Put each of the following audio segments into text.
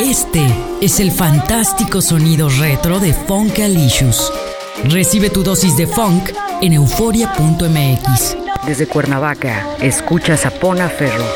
Este es el fantástico sonido retro de Funkalicious. Recibe tu dosis de funk en euforia.mx. Desde Cuernavaca, escuchas a Pona Ferro.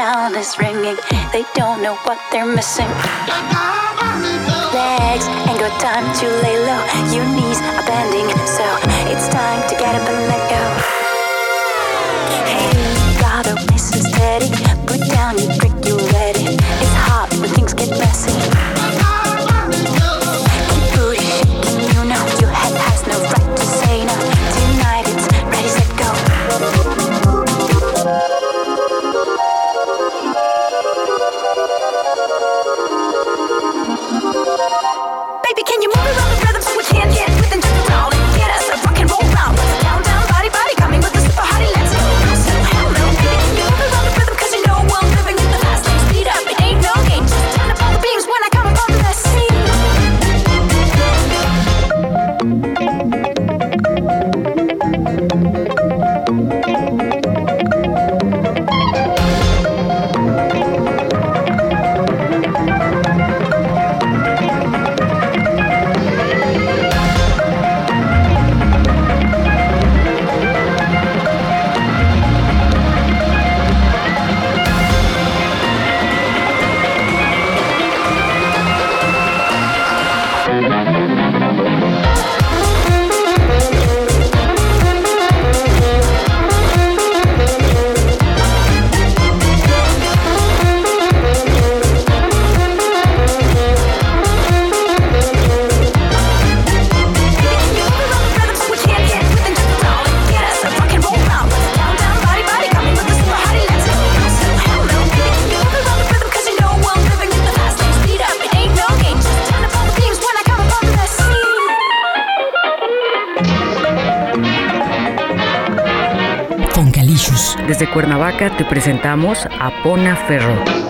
sound is ringing. They don't know what they're missing. Legs ain't got time to lay low. Your knees are bending, so it's time to get up and let go. Hey, gotta listen steady. Put down your brick, you're ready. It's hot when things get messy. Cuernavaca te presentamos a Pona Ferro.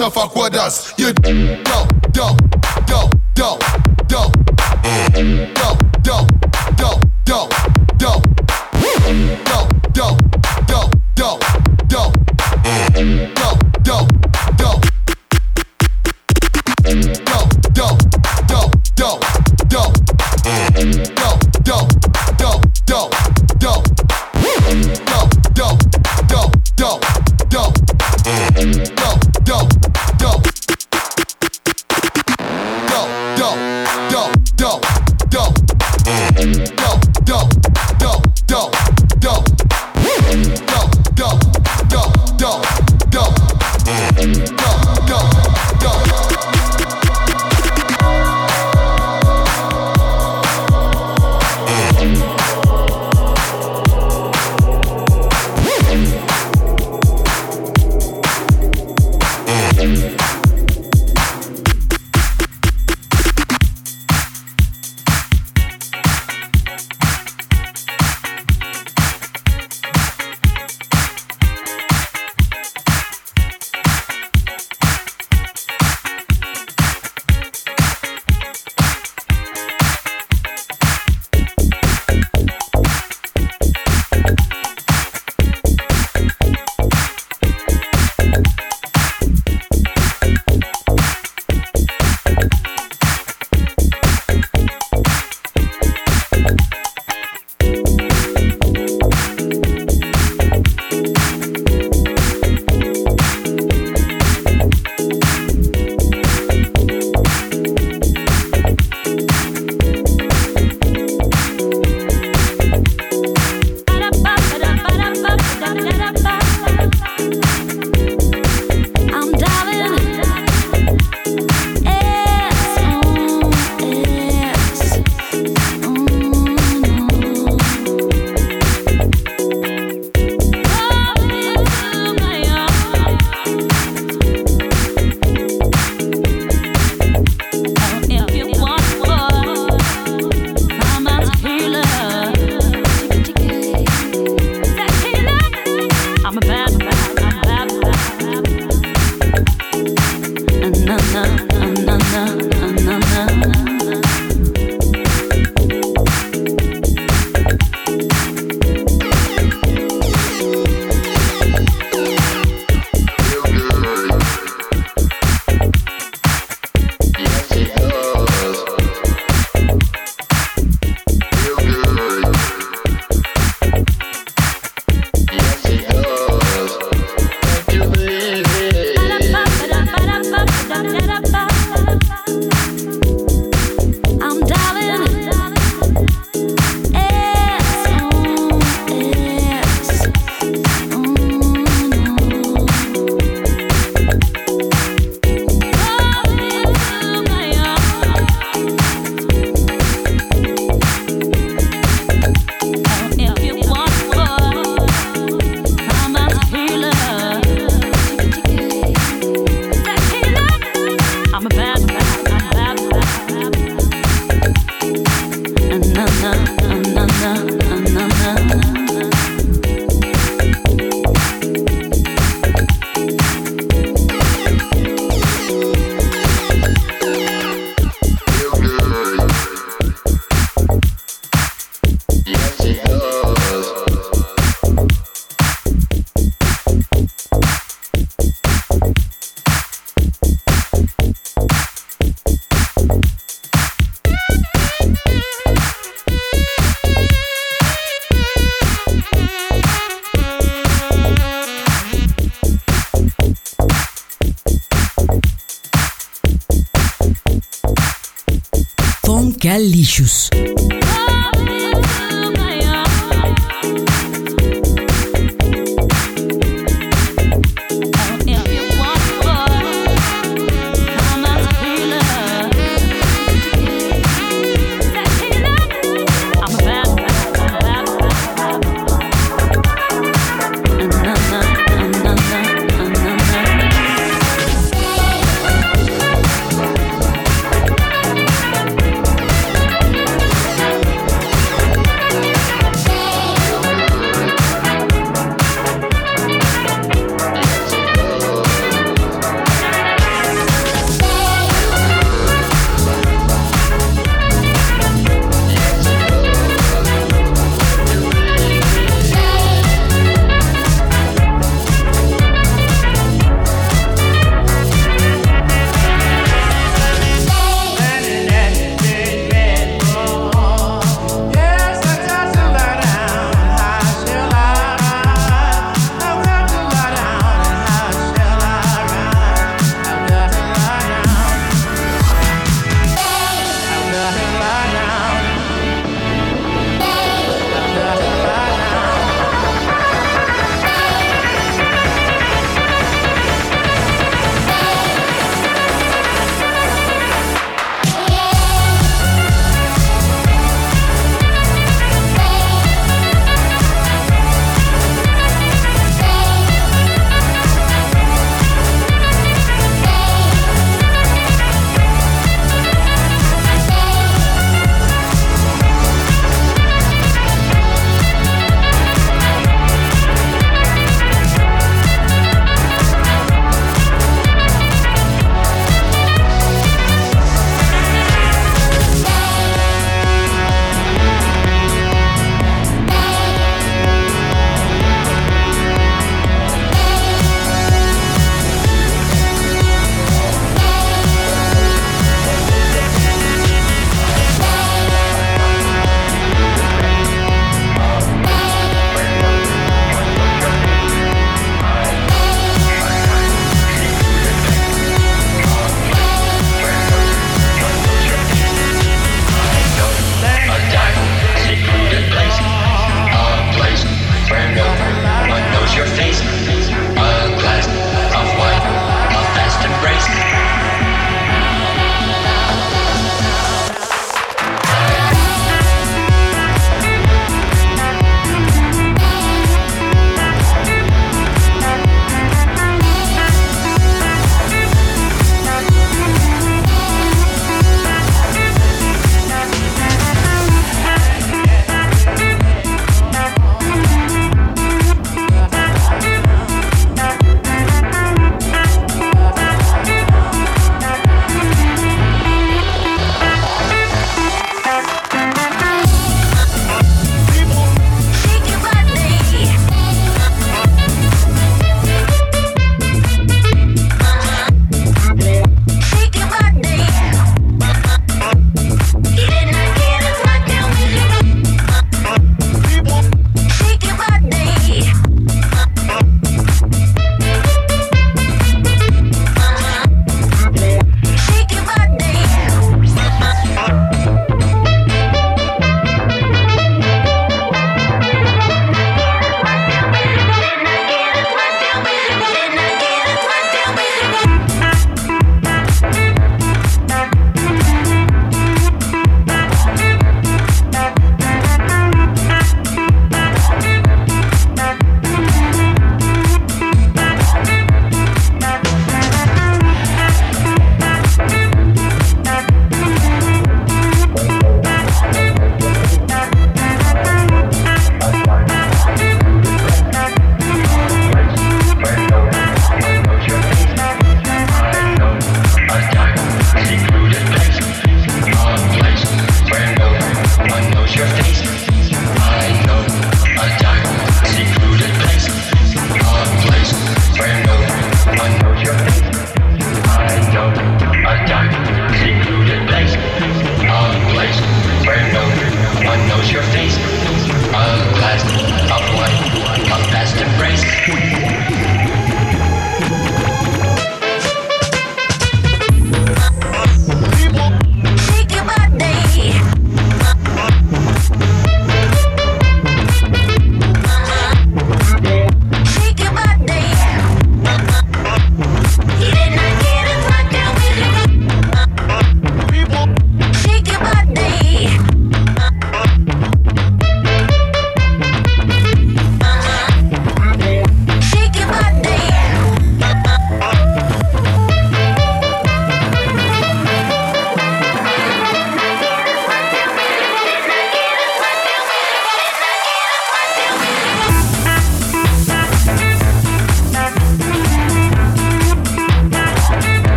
to fuck with us. You com Calixos.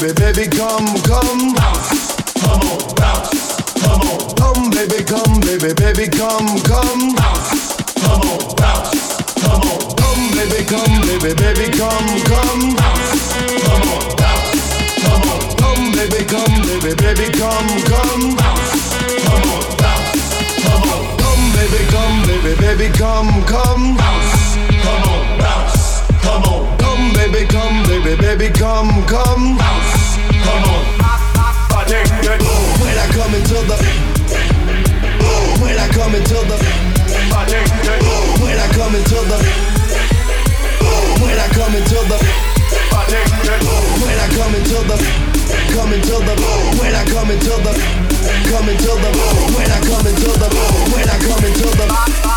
baby, baby, come, come. Bounce, come on, bounce, come on. Come, baby, come, baby, baby, come, come. Bounce, come on, bounce, come on. Come, baby, come, baby, baby, come, come. Bounce, come on, bounce, come on. Come, baby, come, baby, baby, come, come. Bounce, come on, bounce, come on. Come, baby, come, baby, baby, come, come. Bounce, come on baby, come, baby, baby, come, come. Bounce, come on. When I come into the, when I come into the, when I come into the, when I come into the, when I come into the, come into the, when I come into the, come into the, when I come into the, when I come into the.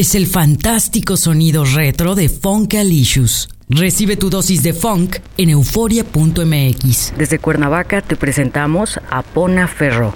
Es el fantástico sonido retro de Funkalicious. Recibe tu dosis de funk en euforia.mx. Desde Cuernavaca te presentamos a Pona Ferro.